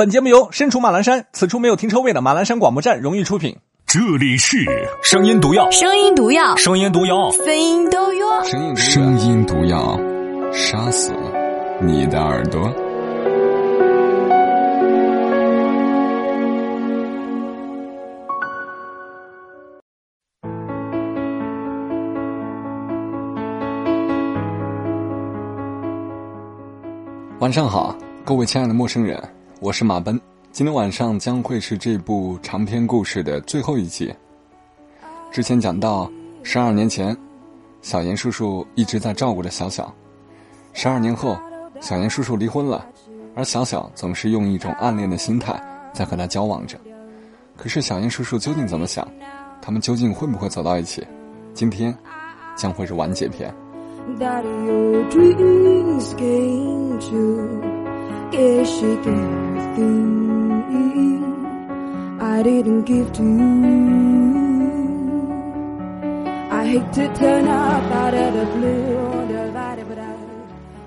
本节目由身处马栏山，此处没有停车位的马栏山广播站荣誉出品。这里是声音毒药，声音毒药，声音毒药，声音毒药。声音声音毒药，杀死你的耳朵。晚上好，各位亲爱的陌生人，我是马奔。今天晚上将会是这部长篇故事的最后一集。之前讲到，十二年前，小严叔叔一直在照顾着小小。十二年后，小严叔叔离婚了，而小小总是用一种暗恋的心态在和他交往着。可是小严叔叔究竟怎么想？他们究竟会不会走到一起？今天将会是完结篇。that your dreams came true. Guess you gave everything I didn't give to you. I hate to turn up out of the blue, divided, but I.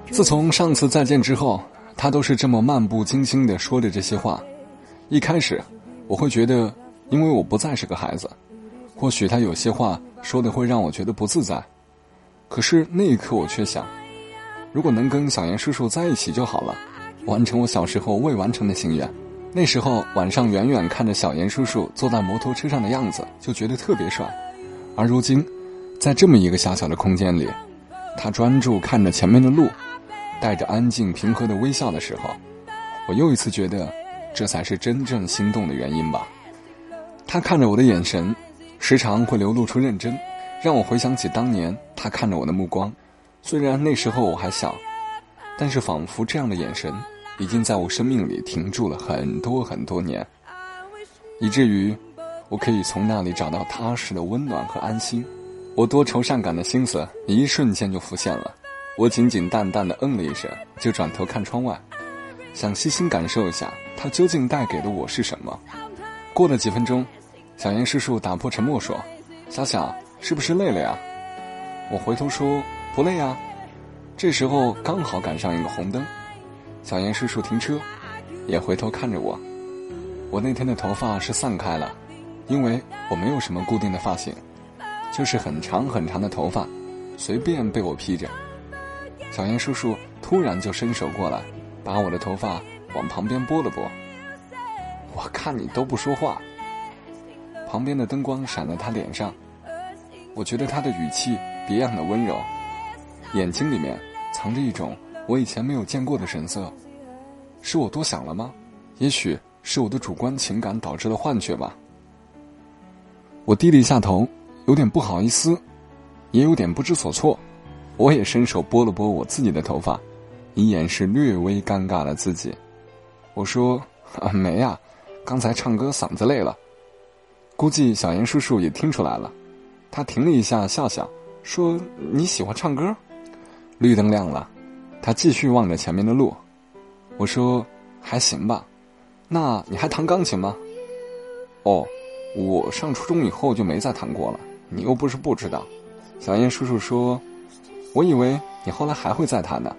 自从上次再见之后，他都是这么漫不经心的说着这些话。一开始，我会觉得，因为我不再是个孩子，或许他有些话说的会让我觉得不自在。可是那一刻，我却想，如果能跟小严叔叔在一起就好了，完成我小时候未完成的心愿。那时候晚上远远看着小严叔叔坐在摩托车上的样子，就觉得特别帅。而如今，在这么一个狭小的空间里，他专注看着前面的路，带着安静平和的微笑的时候，我又一次觉得，这才是真正心动的原因吧。他看着我的眼神，时常会流露出认真。让我回想起当年他看着我的目光，虽然那时候我还小，但是仿佛这样的眼神已经在我生命里停住了很多很多年，以至于我可以从那里找到踏实的温暖和安心。我多愁善感的心思一瞬间就浮现了，我仅仅淡淡的嗯了一声，就转头看窗外，想细心感受一下它究竟带给的我是什么。过了几分钟，小严叔叔打破沉默说：“小小。”是不是累了呀？我回头说不累啊。这时候刚好赶上一个红灯，小严叔叔停车，也回头看着我。我那天的头发是散开了，因为我没有什么固定的发型，就是很长很长的头发，随便被我披着。小严叔叔突然就伸手过来，把我的头发往旁边拨了拨。我看你都不说话。旁边的灯光闪在他脸上。我觉得他的语气别样的温柔，眼睛里面藏着一种我以前没有见过的神色，是我多想了吗？也许是我的主观情感导致的幻觉吧。我低了一下头，有点不好意思，也有点不知所措。我也伸手拨了拨我自己的头发，以掩饰略微尴尬的自己。我说：“啊，没呀，刚才唱歌嗓子累了。”估计小严叔叔也听出来了。他停了一下，笑笑，说：“你喜欢唱歌？”绿灯亮了，他继续望着前面的路。我说：“还行吧。”那你还弹钢琴吗？哦，我上初中以后就没再弹过了。你又不是不知道。小燕叔叔说：“我以为你后来还会再弹呢。”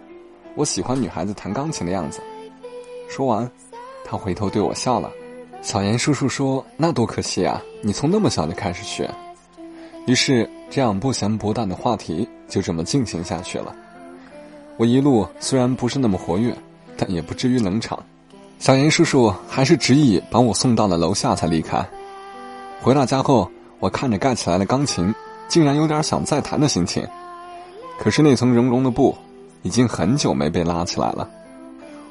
我喜欢女孩子弹钢琴的样子。说完，他回头对我笑了。小严叔叔说：“那多可惜啊！你从那么小就开始学。”于是，这样不咸不淡的话题就这么进行下去了。我一路虽然不是那么活跃，但也不至于冷场。小严叔叔还是执意把我送到了楼下才离开。回到家后，我看着盖起来的钢琴，竟然有点想再弹的心情。可是那层绒绒的布，已经很久没被拉起来了。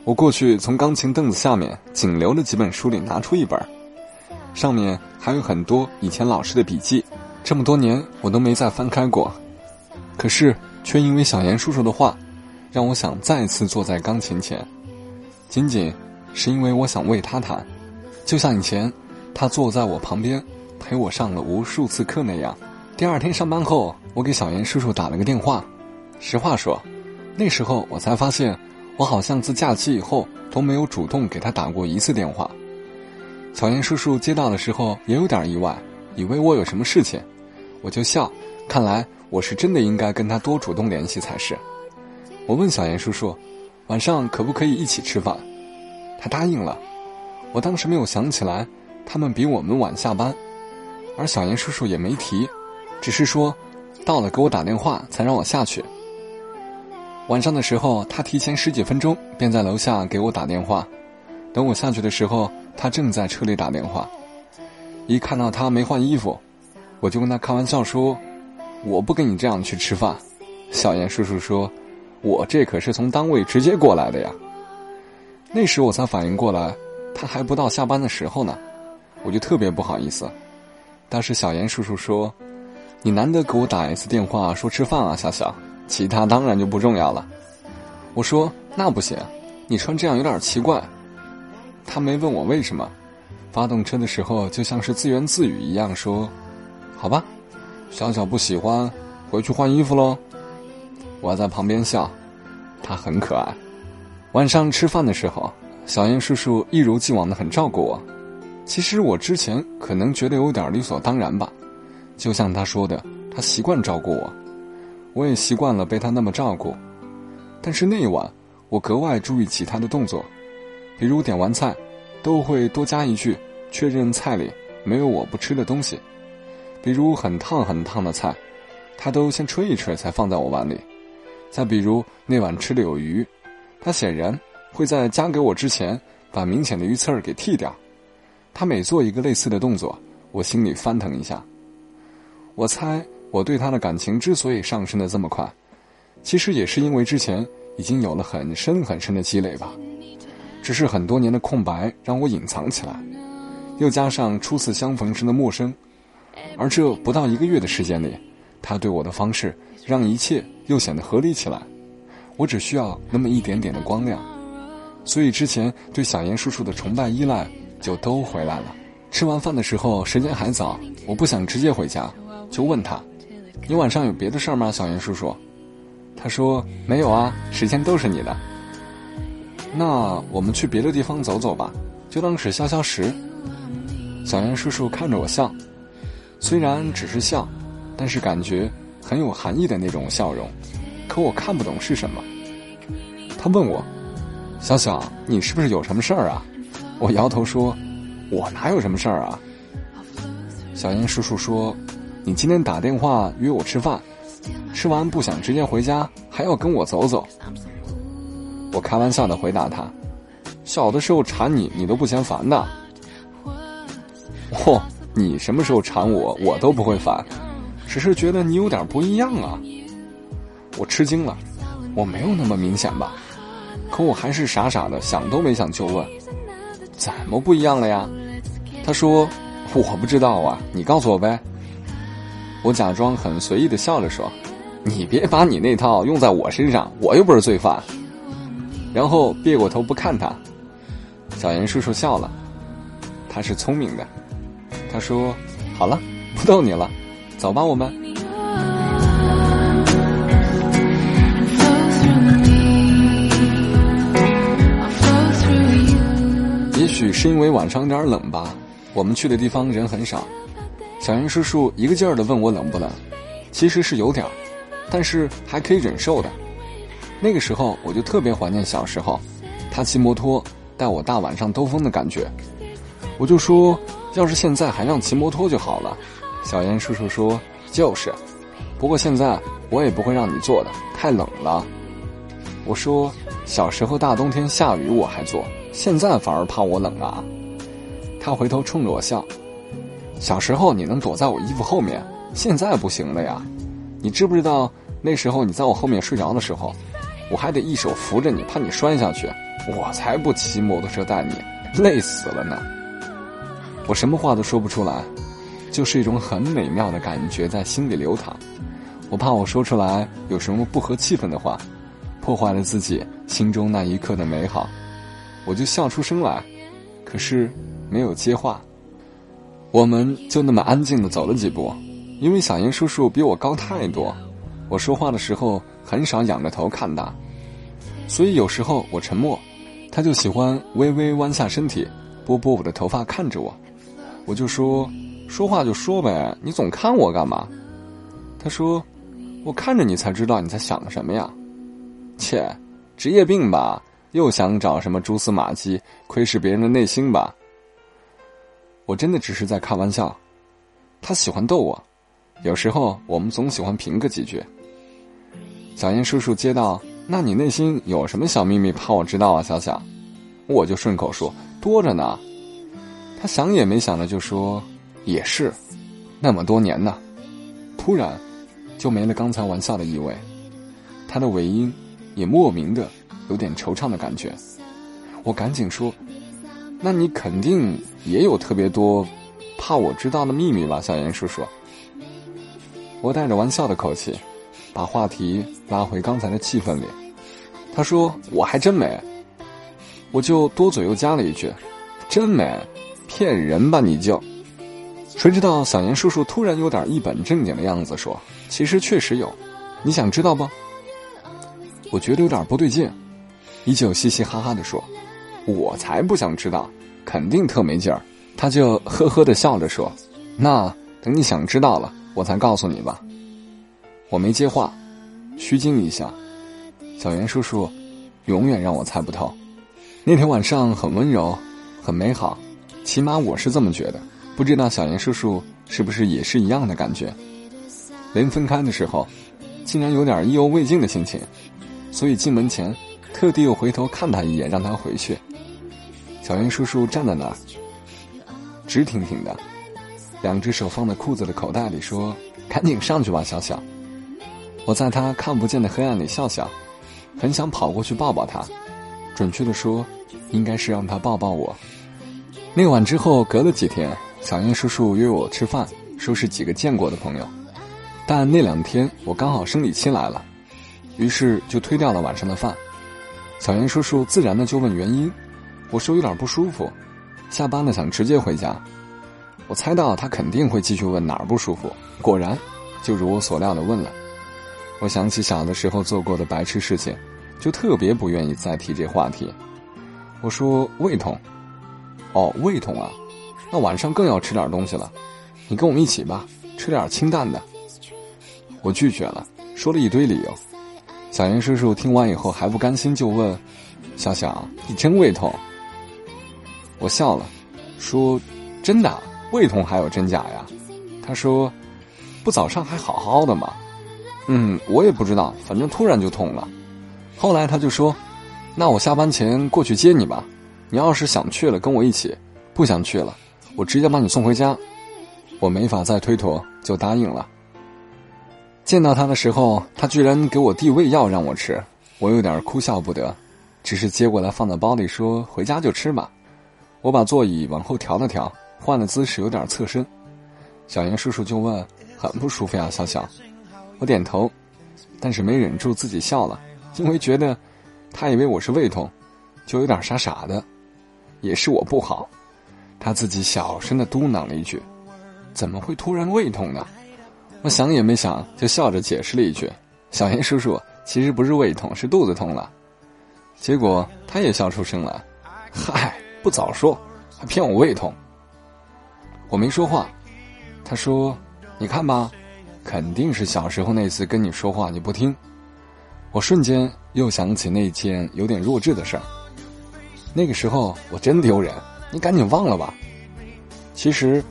我过去从钢琴凳子下面仅留的几本书里拿出一本，上面还有很多以前老师的笔记。这么多年，我都没再翻开过，可是却因为小严叔叔的话，让我想再次坐在钢琴前，仅仅是因为我想为他弹，就像以前他坐在我旁边陪我上了无数次课那样。第二天上班后，我给小严叔叔打了个电话，实话说，那时候我才发现，我好像自假期以后都没有主动给他打过一次电话。小严叔叔接到的时候也有点意外，以为我有什么事情。我就笑，看来我是真的应该跟他多主动联系才是。我问小严叔叔，晚上可不可以一起吃饭？他答应了。我当时没有想起来，他们比我们晚下班，而小严叔叔也没提，只是说到了给我打电话才让我下去。晚上的时候，他提前十几分钟便在楼下给我打电话，等我下去的时候，他正在车里打电话。一看到他没换衣服，我就跟他开玩笑说：“我不跟你这样去吃饭。”小严叔叔说：“我这可是从单位直接过来的呀。”那时我才反应过来。他还不到下班的时候呢，我就特别不好意思。当时小严叔叔说：“你难得给我打一次电话，说吃饭啊，小小，其他当然就不重要了。”我说：“那不行，你穿这样有点奇怪。”他没问我为什么，发动车的时候就像是自言自语一样说：“好吧，小小不喜欢，回去换衣服喽。”我在旁边笑，他很可爱。晚上吃饭的时候。小燕叔叔一如既往的很照顾我，其实我之前可能觉得有点理所当然吧，就像他说的，他习惯照顾我，我也习惯了被他那么照顾。但是那一晚，我格外注意起他的动作，比如点完菜，都会多加一句确认菜里没有我不吃的东西；比如很烫很烫的菜，他都先吹一吹才放在我碗里；再比如那晚吃的有鱼，他显然。会在夹给我之前，把明显的鱼刺儿给剃掉。他每做一个类似的动作，我心里翻腾一下。我猜我对他的感情之所以上升的这么快，其实也是因为之前已经有了很深很深的积累吧。只是很多年的空白让我隐藏起来，又加上初次相逢时的陌生，而这不到一个月的时间里，他对我的方式让一切又显得合理起来。我只需要那么一点点的光亮。所以之前对小严叔叔的崇拜依赖就都回来了。吃完饭的时候时间还早，我不想直接回家，就问他：“你晚上有别的事儿吗？”小严叔叔，他说：“没有啊，时间都是你的。”那我们去别的地方走走吧，就当是消消食。小严叔叔看着我笑，虽然只是笑，但是感觉很有含义的那种笑容，可我看不懂是什么。他问我。小小，你是不是有什么事儿啊？我摇头说：“我哪有什么事儿啊。”小燕叔叔说：“你今天打电话约我吃饭，吃完不想直接回家，还要跟我走走。”我开玩笑的回答他：“小的时候缠你，你都不嫌烦的。”嚯，你什么时候缠我，我都不会烦，只是觉得你有点不一样啊。我吃惊了，我没有那么明显吧？可我还是傻傻的，想都没想就问：“怎么不一样了呀？”他说：“我不知道啊，你告诉我呗。”我假装很随意的笑着说：“你别把你那套用在我身上，我又不是罪犯。”然后别过头不看他。小严叔叔笑了，他是聪明的。他说：“好了，不逗你了，走吧，我们。”也许是因为晚上有点冷吧，我们去的地方人很少。小云叔叔一个劲儿的问我冷不冷，其实是有点儿，但是还可以忍受的。那个时候我就特别怀念小时候，他骑摩托带我大晚上兜风的感觉。我就说，要是现在还让骑摩托就好了。小严叔叔说，就是，不过现在我也不会让你坐的，太冷了。我说，小时候大冬天下雨我还坐。现在反而怕我冷啊！他回头冲着我笑。小时候你能躲在我衣服后面，现在不行了呀！你知不知道那时候你在我后面睡着的时候，我还得一手扶着你，怕你摔下去。我才不骑摩托车带你，累死了呢！我什么话都说不出来，就是一种很美妙的感觉在心里流淌。我怕我说出来有什么不合气氛的话，破坏了自己心中那一刻的美好。我就笑出声来，可是没有接话。我们就那么安静的走了几步，因为小严叔叔比我高太多，我说话的时候很少仰着头看他，所以有时候我沉默，他就喜欢微微弯下身体，拨拨我的头发看着我。我就说，说话就说呗，你总看我干嘛？他说，我看着你才知道你在想什么呀。切，职业病吧。又想找什么蛛丝马迹窥视别人的内心吧？我真的只是在开玩笑。他喜欢逗我，有时候我们总喜欢评个几句。小燕叔叔接到，那你内心有什么小秘密怕我知道啊？小小，我就顺口说多着呢。他想也没想的就说也是，那么多年呢，突然就没了刚才玩笑的意味，他的尾音也莫名的有点惆怅的感觉。我赶紧说，那你肯定也有特别多怕我知道的秘密吧，小严叔叔。我带着玩笑的口气。把话题拉回刚才的气氛里，他说：“我还真没。”我就多嘴又加了一句：“真没，骗人吧你就。”谁知道小严叔叔突然有点一本正经的样子说：“其实确实有，你想知道不？”我觉得有点不对劲，依旧嘻嘻哈哈的说：“我才不想知道，肯定特没劲儿。”他就呵呵的笑着说：“那等你想知道了，我才告诉你吧。”我没接话，虚惊一下。小袁叔叔，永远让我猜不透。那天晚上很温柔，很美好，起码我是这么觉得。不知道小严叔叔是不是也是一样的感觉？临分开的时候，竟然有点意犹未尽的心情，所以进门前特地又回头看他一眼，让他回去。小严叔叔站在那儿，直挺挺的，两只手放在裤子的口袋里，说：“赶紧上去吧，小小。”我在他看不见的黑暗里笑笑，很想跑过去抱抱他，准确的说，应该是让他抱抱我。那晚之后，隔了几天，小燕叔叔约我吃饭，说是几个见过的朋友，但那两天我刚好生理期来了，于是就推掉了晚上的饭。小燕叔叔自然的就问原因，我说有点不舒服，下班了想直接回家。我猜到他肯定会继续问哪儿不舒服，果然，就如我所料的问了。我想起小的时候做过的白痴事情，就特别不愿意再提这话题。我说胃痛，哦，胃痛啊，那晚上更要吃点东西了。你跟我们一起吧，吃点清淡的。我拒绝了，说了一堆理由。小袁叔叔听完以后还不甘心，就问：“小小，你真胃痛？”我笑了，说：“真的，胃痛还有真假呀？”他说：“不早上还好好的吗？”嗯，我也不知道，反正突然就痛了。后来他就说：“那我下班前过去接你吧。你要是想去了，跟我一起；不想去了，我直接把你送回家。”我没法再推脱，就答应了。见到他的时候，他居然给我递胃药让我吃，我有点哭笑不得，只是接过来放在包里说：“回家就吃吧。”我把座椅往后调了调，换了姿势，有点侧身。小严叔叔就问：“很不舒服呀，小小？”我点头，但是没忍住自己笑了，因为觉得他以为我是胃痛，就有点傻傻的。也是我不好，他自己小声的嘟囔了一句：“怎么会突然胃痛呢？”我想也没想，就笑着解释了一句：“小严叔叔，其实不是胃痛，是肚子痛了。”结果他也笑出声来：“嗨，不早说，还骗我胃痛。”我没说话，他说：“你看吧。”肯定是小时候那次跟你说话你不听，我瞬间又想起那件有点弱智的事儿。那个时候我真丢人，你赶紧忘了吧。其实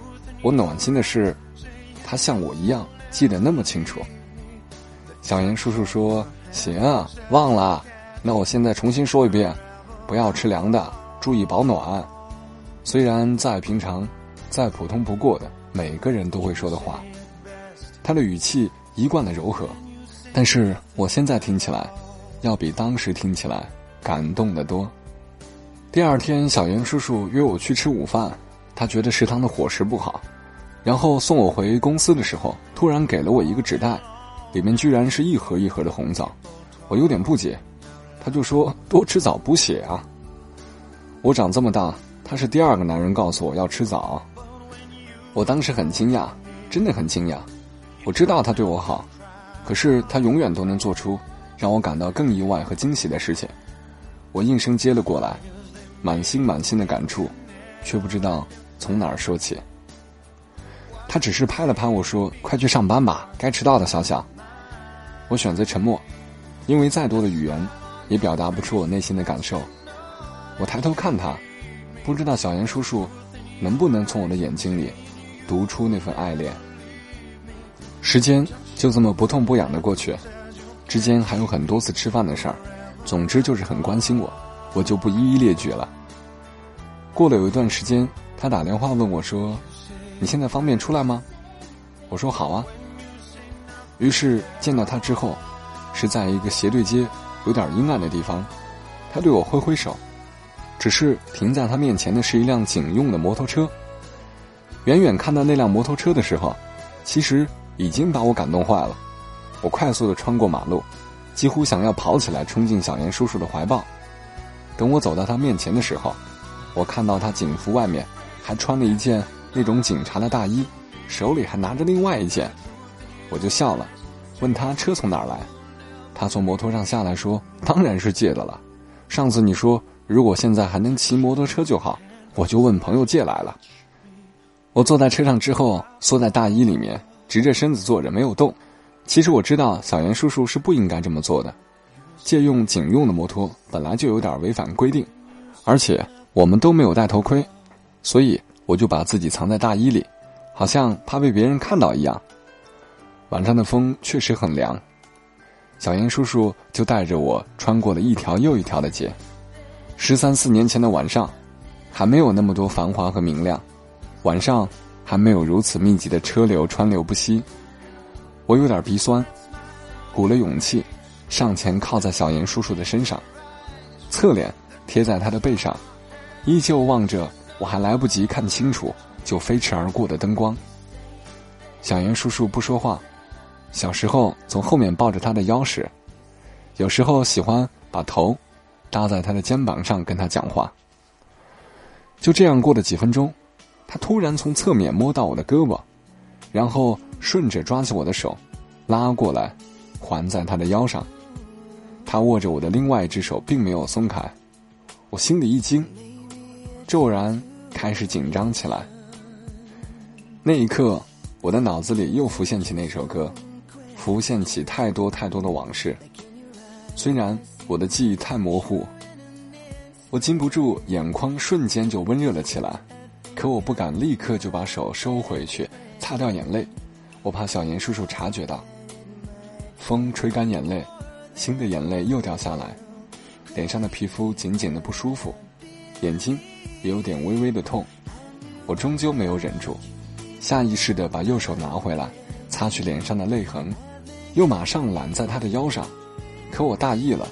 我暖心的是，他像我一样记得那么清楚。小严叔叔说：“行，啊忘了，那我现在重新说一遍，不要吃凉的，注意保暖。”虽然再平常、再普通不过的每个人都会说的话。他的语气一贯的柔和，但是我现在听起来，要比当时听起来感动的多。第二天，小严叔叔约我去吃午饭，他觉得食堂的伙食不好，然后送我回公司的时候，突然给了我一个纸袋，里面居然是一盒一盒的红枣，我有点不解，他就说多吃枣补血啊。我长这么大，他是第二个男人告诉我要吃枣，我当时很惊讶，真的很惊讶。我知道他对我好，可是他永远都能做出让我感到更意外和惊喜的事情。我应声接了过来，满心满心的感触，却不知道从哪儿说起。他只是拍了拍我说：“快去上班吧，该迟到的，小小。”我选择沉默，因为再多的语言也表达不出我内心的感受。我抬头看他，不知道小严叔叔能不能从我的眼睛里读出那份爱恋？时间就这么不痛不痒的过去，之间还有很多次吃饭的事儿，总之就是很关心我，我就不一一列举了。过了有一段时间，他打电话问我说：“你现在方便出来吗？”我说：“好啊。”于是见到他之后，是在一个斜对街、有点阴暗的地方，他对我挥挥手，只是停在他面前的是一辆警用的摩托车。远远看到那辆摩托车的时候，其实。已经把我感动坏了，我快速的穿过马路，几乎想要跑起来冲进小严叔叔的怀抱。等我走到他面前的时候，我看到他警服外面还穿了一件那种警察的大衣，手里还拿着另外一件，我就笑了，问他车从哪儿来。他从摩托上下来说：“当然是借的了。上次你说如果现在还能骑摩托车就好，我就问朋友借来了。”我坐在车上之后，缩在大衣里面。直着身子坐着没有动，其实我知道小严叔叔是不应该这么做的。借用警用的摩托本来就有点违反规定，而且我们都没有戴头盔，所以我就把自己藏在大衣里，好像怕被别人看到一样。晚上的风确实很凉，小严叔叔就带着我穿过了一条又一条的街。十三四年前的晚上，还没有那么多繁华和明亮，晚上。还没有如此密集的车流川流不息，我有点鼻酸，鼓了勇气，上前靠在小严叔叔的身上，侧脸贴在他的背上，依旧望着我还来不及看清楚就飞驰而过的灯光。小严叔叔不说话，小时候从后面抱着他的腰时，有时候喜欢把头搭在他的肩膀上跟他讲话。就这样过了几分钟。他突然从侧面摸到我的胳膊，然后顺着抓起我的手，拉过来，环在他的腰上。他握着我的另外一只手，并没有松开。我心里一惊，骤然开始紧张起来。那一刻，我的脑子里又浮现起那首歌，浮现起太多太多的往事。虽然我的记忆太模糊，我禁不住眼眶瞬间就温热了起来。可我不敢立刻就把手收回去，擦掉眼泪，我怕小严叔叔察觉到。风吹干眼泪，新的眼泪又掉下来，脸上的皮肤紧紧的不舒服，眼睛也有点微微的痛。我终究没有忍住，下意识的把右手拿回来，擦去脸上的泪痕，又马上揽在他的腰上。可我大意了，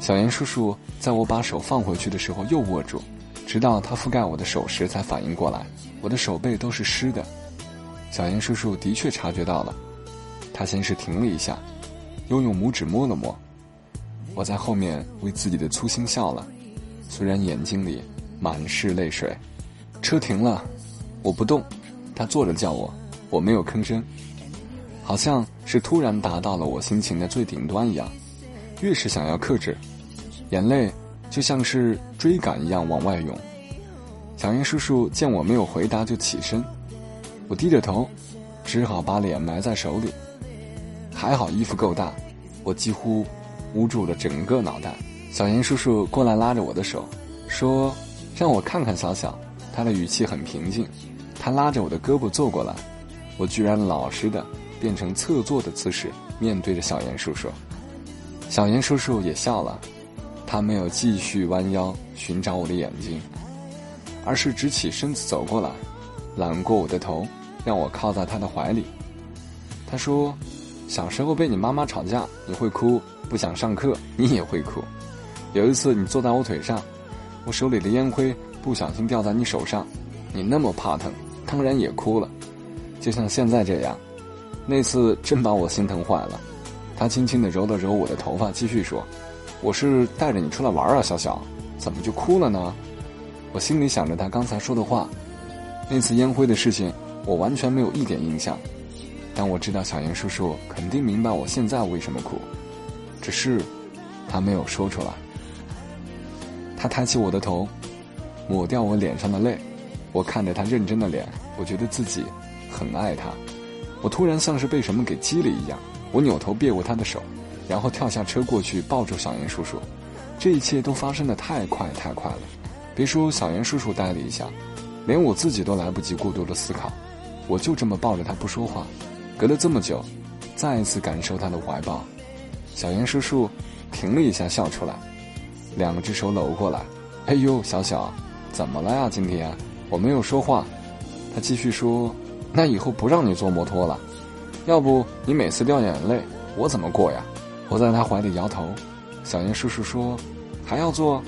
小严叔叔在我把手放回去的时候又握住。直到他覆盖我的手时，才反应过来，我的手背都是湿的。小严叔叔的确察觉到了，他先是停了一下，又用拇指摸了摸。我在后面为自己的粗心笑了，虽然眼睛里满是泪水。车停了，我不动，他坐着叫我，我没有吭声，好像是突然达到了我心情的最顶端一样。越是想要克制，眼泪。就像是追赶一样往外涌。小严叔叔见我没有回答，就起身。我低着头，只好把脸埋在手里。还好衣服够大，我几乎捂住了整个脑袋。小严叔叔过来拉着我的手，说：“让我看看小小。”他的语气很平静。他拉着我的胳膊坐过来，我居然老实的变成侧坐的姿势，面对着小严叔叔。小严叔叔也笑了。他没有继续弯腰寻找我的眼睛，而是直起身子走过来，揽过我的头，让我靠在他的怀里。他说：“小时候被你妈妈吵架，你会哭；不想上课，你也会哭。有一次你坐在我腿上，我手里的烟灰不小心掉在你手上，你那么怕疼，当然也哭了，就像现在这样。那次真把我心疼坏了。”他轻轻地揉了揉我的头发，继续说。我是带着你出来玩啊，小小，怎么就哭了呢？我心里想着他刚才说的话，那次烟灰的事情，我完全没有一点印象。但我知道小严叔叔肯定明白我现在为什么哭，只是他没有说出来。他抬起我的头，抹掉我脸上的泪。我看着他认真的脸，我觉得自己很爱他。我突然像是被什么给激了一样，我扭头别过他的手。然后跳下车过去抱住小严叔叔，这一切都发生的太快太快了。别说小严叔叔呆了一下，连我自己都来不及过多的思考，我就这么抱着他不说话。隔了这么久，再一次感受他的怀抱，小严叔叔停了一下，笑出来，两只手搂过来。哎呦，小小，怎么了呀？今天我没有说话。他继续说：“那以后不让你坐摩托了，要不你每次掉眼泪，我怎么过呀？”我在他怀里摇头。小严叔叔说：“还要坐？”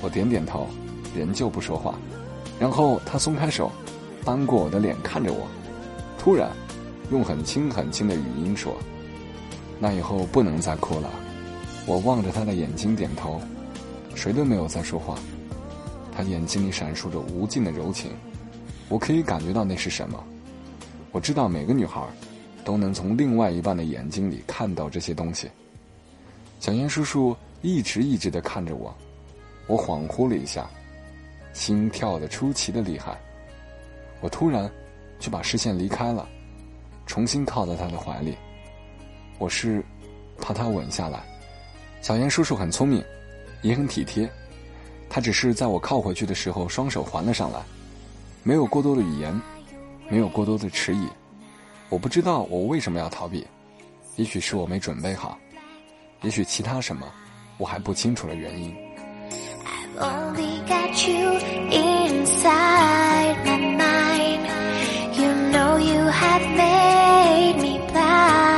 我点点头，仍旧不说话。然后他松开手，扳过我的脸看着我，突然，用很轻很轻的语音说：“那以后不能再哭了。”我望着他的眼睛点头，谁都没有再说话。他眼睛里闪烁着无尽的柔情，我可以感觉到那是什么。我知道每个女孩，都能从另外一半的眼睛里看到这些东西。小燕叔叔一直一直的看着我，我恍惚了一下。心跳的出奇的厉害，我突然就把视线离开了，重新靠在他的怀里。我是怕他吻下来。小严叔叔很聪明，也很体贴，他只是在我靠回去的时候双手环了上来，没有过多的语言，没有过多的迟疑。我不知道我为什么要逃避，也许是我没准备好，也许其他什么，我还不清楚的原因。only got you inside my have made me blind.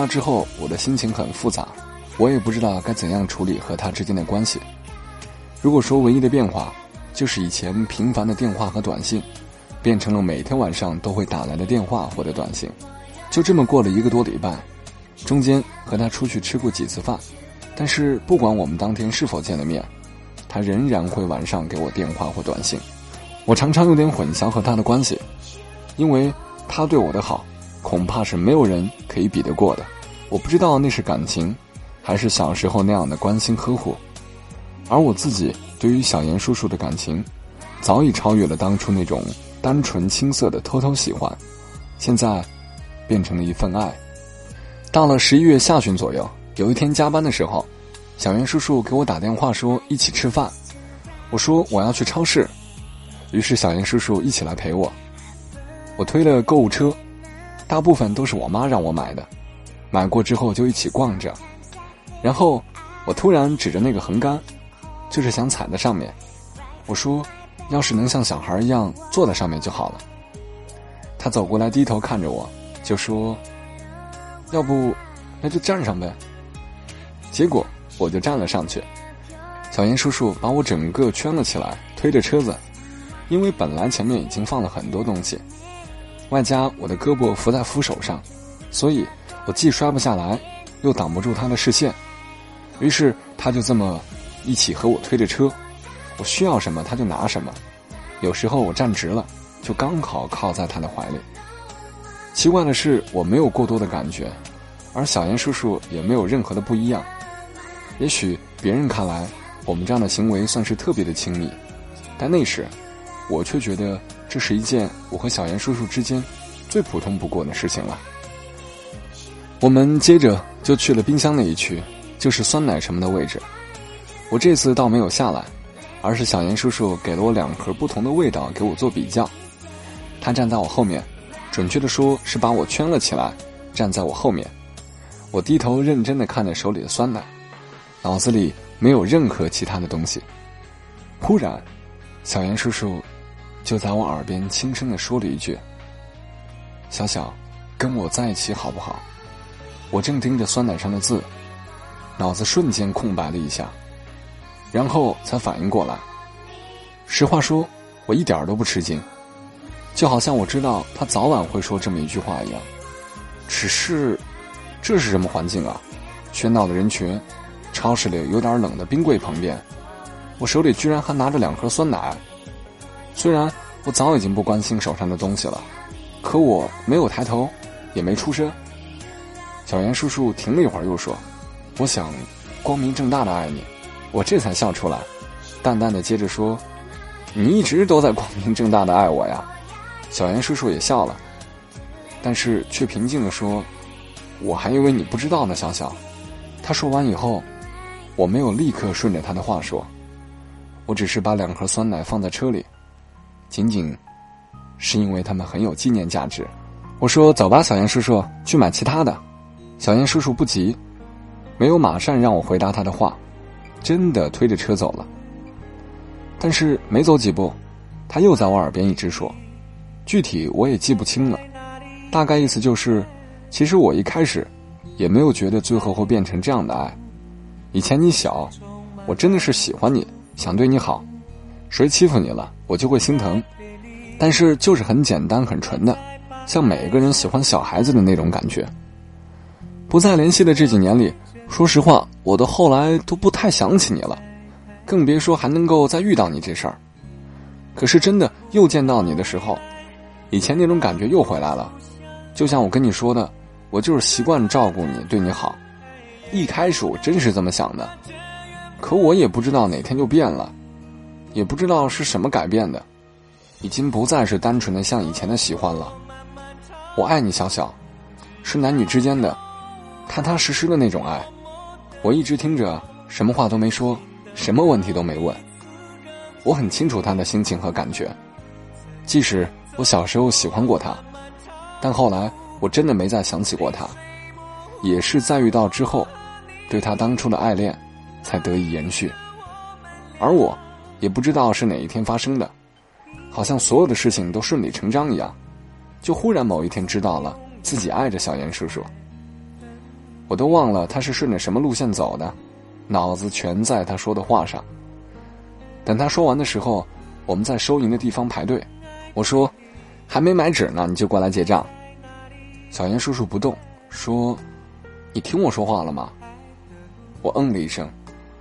那之后，我的心情很复杂，我也不知道该怎样处理和他之间的关系。如果说唯一的变化，就是以前频繁的电话和短信，变成了每天晚上都会打来的电话或者短信，就这么过了一个多礼拜。中间和他出去吃过几次饭，但是不管我们当天是否见了面，他仍然会晚上给我电话或短信。我常常有点混淆和他的关系，因为他对我的好，恐怕是没有人可以比得过的。我不知道那是感情，还是小时候那样的关心呵护。而我自己对于小严叔叔的感情，早已超越了当初那种单纯青涩的偷偷喜欢，现在变成了一份爱。到了十一月下旬左右，有一天加班的时候，小严叔叔给我打电话说一起吃饭。我说我要去超市，于是小严叔叔一起来陪我。我推了购物车，大部分都是我妈让我买的，买过之后就一起逛着。然后我突然指着那个横杆，就是想踩在上面。我说，要是能像小孩一样坐在上面就好了。他走过来低头看着我，就说。要不，那就站上呗。结果我就站了上去，小严叔叔把我整个圈了起来，推着车子。因为本来前面已经放了很多东西，外加我的胳膊扶在扶手上，所以我既摔不下来，又挡不住他的视线。于是他就这么一起和我推着车，我需要什么他就拿什么。有时候我站直了，就刚好靠在他的怀里。奇怪的是，我没有过多的感觉，而小严叔叔也没有任何的不一样。也许别人看来，我们这样的行为算是特别的亲密，但那时，我却觉得这是一件我和小严叔叔之间最普通不过的事情了。我们接着就去了冰箱那一区，就是酸奶什么的位置。我这次倒没有下来，而是小严叔叔给了我两盒不同的味道给我做比较。他站在我后面。准确的说，是把我圈了起来，站在我后面。我低头认真的看着手里的酸奶，脑子里没有任何其他的东西。忽然，小严叔叔就在我耳边轻声的说了一句：“小小，跟我在一起好不好？”我正盯着酸奶上的字，脑子瞬间空白了一下，然后才反应过来。实话说，我一点都不吃惊。就好像我知道他早晚会说这么一句话一样，只是，这是什么环境啊？喧闹的人群，超市里有点冷的冰柜旁边，我手里居然还拿着两盒酸奶。虽然我早已经不关心手上的东西了，可我没有抬头，也没出声。小严叔叔停了一会儿，又说：“我想光明正大的爱你。”我这才笑出来，淡淡的接着说：“你一直都在光明正大的爱我呀。”小严叔叔也笑了，但是却平静的说：“我还以为你不知道呢，小小。”他说完以后，我没有立刻顺着他的话说，我只是把两盒酸奶放在车里，仅仅是因为他们很有纪念价值。我说：“走吧，小严叔叔，去买其他的。”小严叔叔不急，没有马上让我回答他的话，真的推着车走了。但是没走几步，他又在我耳边一直说。具体我也记不清了，大概意思就是，其实我一开始也没有觉得最后会变成这样的爱。以前你小，我真的是喜欢你，想对你好，谁欺负你了，我就会心疼。但是就是很简单、很纯的，像每个人喜欢小孩子的那种感觉。不再联系的这几年里，说实话，我都后来都不太想起你了，更别说还能够再遇到你这事儿。可是真的又见到你的时候。以前那种感觉又回来了，就像我跟你说的，我就是习惯照顾你，对你好。一开始我真是这么想的，可我也不知道哪天就变了，也不知道是什么改变的，已经不再是单纯的像以前的喜欢了。我爱你，小小，是男女之间的，踏踏实实的那种爱。我一直听着，什么话都没说，什么问题都没问。我很清楚他的心情和感觉，即使。我小时候喜欢过他，但后来我真的没再想起过他，也是在遇到之后，对他当初的爱恋才得以延续。而我，也不知道是哪一天发生的，好像所有的事情都顺理成章一样，就忽然某一天知道了自己爱着小严叔叔。我都忘了他是顺着什么路线走的，脑子全在他说的话上。等他说完的时候，我们在收银的地方排队，我说。还没买纸呢，你就过来结账。小严叔叔不动，说：“你听我说话了吗？”我嗯了一声，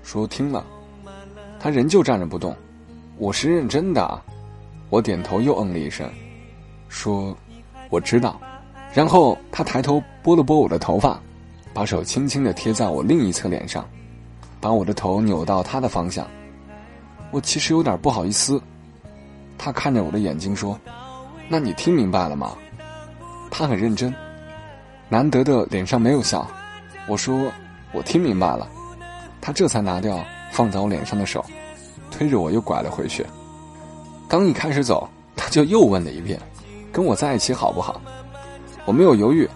说：“听了。”他仍旧站着不动。我是认真的。我点头又嗯了一声，说：“我知道。”然后他抬头拨了拨我的头发，把手轻轻的贴在我另一侧脸上，把我的头扭到他的方向。我其实有点不好意思。他看着我的眼睛说。那你听明白了吗？他很认真，难得的脸上没有笑。我说我听明白了，他这才拿掉放在我脸上的手，推着我又拐了回去。刚一开始走，他就又问了一遍：“跟我在一起好不好？”我没有犹豫，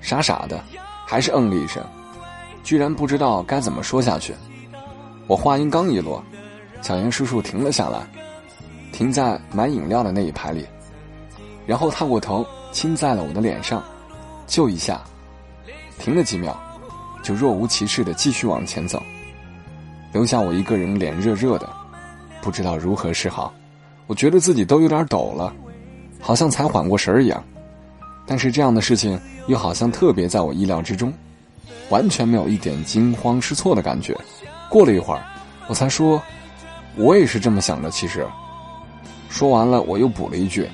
傻傻的，还是嗯了一声，居然不知道该怎么说下去。我话音刚一落，小严叔叔停了下来，停在买饮料的那一排里。然后探过头亲在了我的脸上，就一下，停了几秒，就若无其事的继续往前走，留下我一个人脸热热的，不知道如何是好。我觉得自己都有点抖了，好像才缓过神儿一样。但是这样的事情又好像特别在我意料之中，完全没有一点惊慌失措的感觉。过了一会儿，我才说：“我也是这么想的。”其实，说完了，我又补了一句。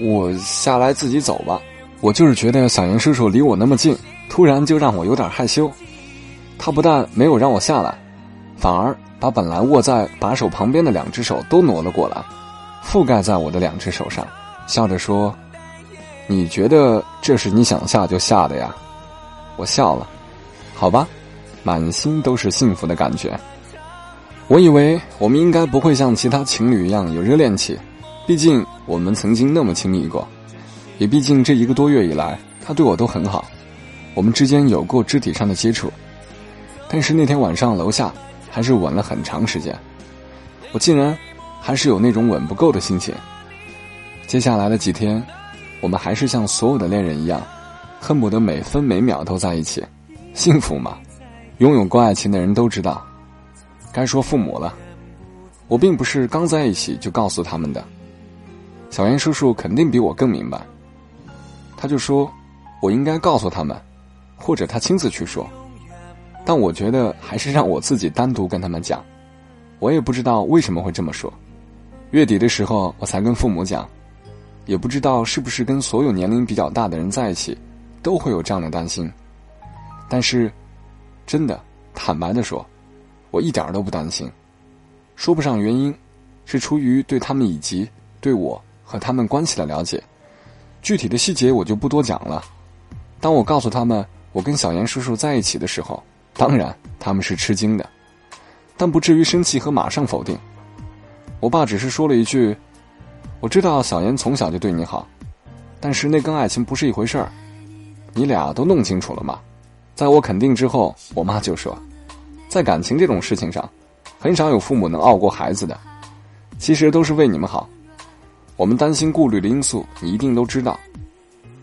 我下来自己走吧，我就是觉得小严叔叔离我那么近，突然就让我有点害羞。他不但没有让我下来，反而把本来握在把手旁边的两只手都挪了过来，覆盖在我的两只手上，笑着说：“你觉得这是你想下就下的呀？”我笑了，好吧，满心都是幸福的感觉。我以为我们应该不会像其他情侣一样有热恋期。毕竟我们曾经那么亲密过，也毕竟这一个多月以来，他对我都很好，我们之间有过肢体上的接触，但是那天晚上楼下还是吻了很长时间，我竟然还是有那种吻不够的心情。接下来的几天，我们还是像所有的恋人一样，恨不得每分每秒都在一起，幸福吗？拥有过爱情的人都知道。该说父母了，我并不是刚在一起就告诉他们的。小严叔叔肯定比我更明白，他就说：“我应该告诉他们，或者他亲自去说。”但我觉得还是让我自己单独跟他们讲。我也不知道为什么会这么说。月底的时候，我才跟父母讲，也不知道是不是跟所有年龄比较大的人在一起，都会有这样的担心。但是，真的，坦白的说，我一点都不担心。说不上原因，是出于对他们以及对我和他们关系的了解。具体的细节我就不多讲了。当我告诉他们我跟小严叔叔在一起的时候，当然他们是吃惊的，但不至于生气和马上否定。我爸只是说了一句：“我知道小严从小就对你好，但是那跟爱情不是一回事儿。你俩都弄清楚了吗？”在我肯定之后，我妈就说：“在感情这种事情上。”很少有父母能拗过孩子的，其实都是为你们好。我们担心顾虑的因素，你一定都知道。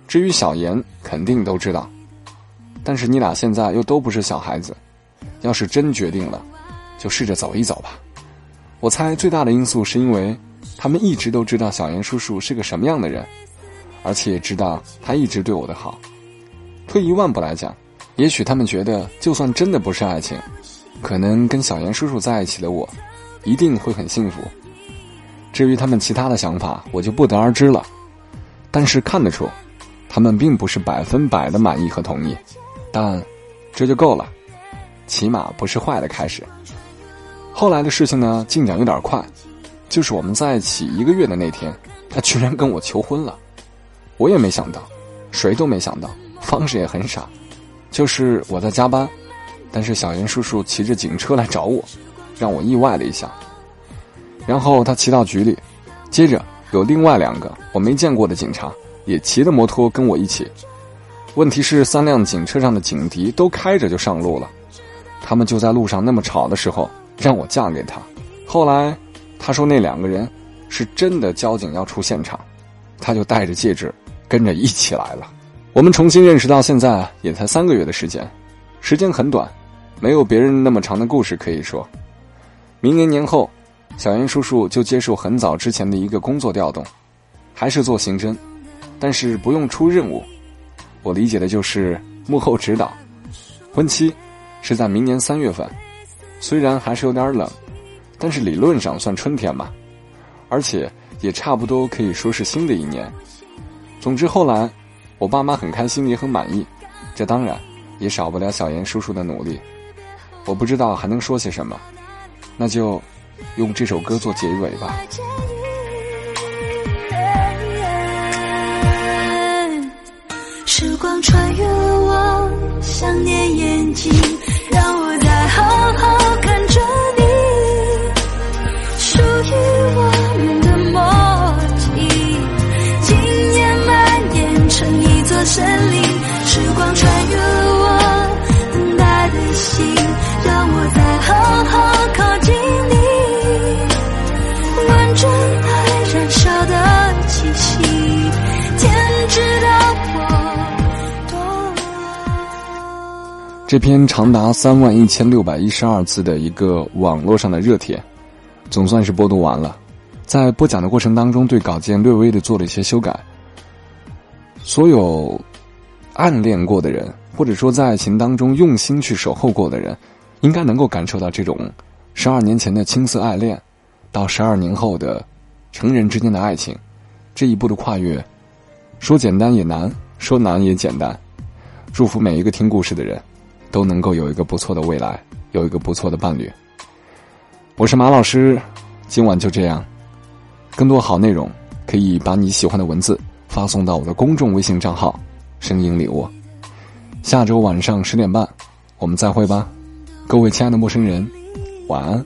至于小严，肯定都知道。但是你俩现在又都不是小孩子，要是真决定了，就试着走一走吧。我猜最大的因素是因为他们一直都知道小严叔叔是个什么样的人，而且也知道他一直对我的好。退一万步来讲，也许他们觉得，就算真的不是爱情。可能跟小严叔叔在一起的我，一定会很幸福。至于他们其他的想法，我就不得而知了。但是看得出，他们并不是百分百的满意和同意。但这就够了，起码不是坏的开始。后来的事情呢，进展有点快，就是我们在一起一个月的那天，他居然跟我求婚了。我也没想到，谁都没想到，方式也很傻，就是我在加班。但是小严叔叔骑着警车来找我，让我意外了一下。然后他骑到局里，接着有另外两个我没见过的警察也骑着摩托跟我一起。问题是三辆警车上的警笛都开着就上路了，他们就在路上那么吵的时候让我嫁给他。后来他说那两个人是真的交警要出现场，他就带着戒指跟着一起来了。我们重新认识到现在也才三个月的时间，时间很短。没有别人那么长的故事可以说。明年年后，小严叔叔就接受很早之前的一个工作调动，还是做刑侦，但是不用出任务。我理解的就是幕后指导。婚期是在明年三月份，虽然还是有点冷，但是理论上算春天嘛，而且也差不多可以说是新的一年。总之后来，我爸妈很开心也很满意，这当然也少不了小严叔叔的努力。我不知道还能说些什么，那就用这首歌做结尾吧。时光穿越了我想念眼睛，让我再好好看着你，属于我们的默契，今夜蔓延成一座森林。时光穿越了我等待的心。让我再好好靠近这篇长达三万一千六百一十二字的一个网络上的热帖，总算是播读完了。在播讲的过程当中，对稿件略微的做了一些修改。所有暗恋过的人，或者说在爱情当中用心去守候过的人。应该能够感受到这种十二年前的青涩爱恋，到十二年后的成人之间的爱情，这一步的跨越，说简单也难，说难也简单。祝福每一个听故事的人，都能够有一个不错的未来，有一个不错的伴侣。我是马老师，今晚就这样。更多好内容，可以把你喜欢的文字发送到我的公众微信账号“声音礼物”。下周晚上十点半，我们再会吧。各位亲爱的陌生人，晚安。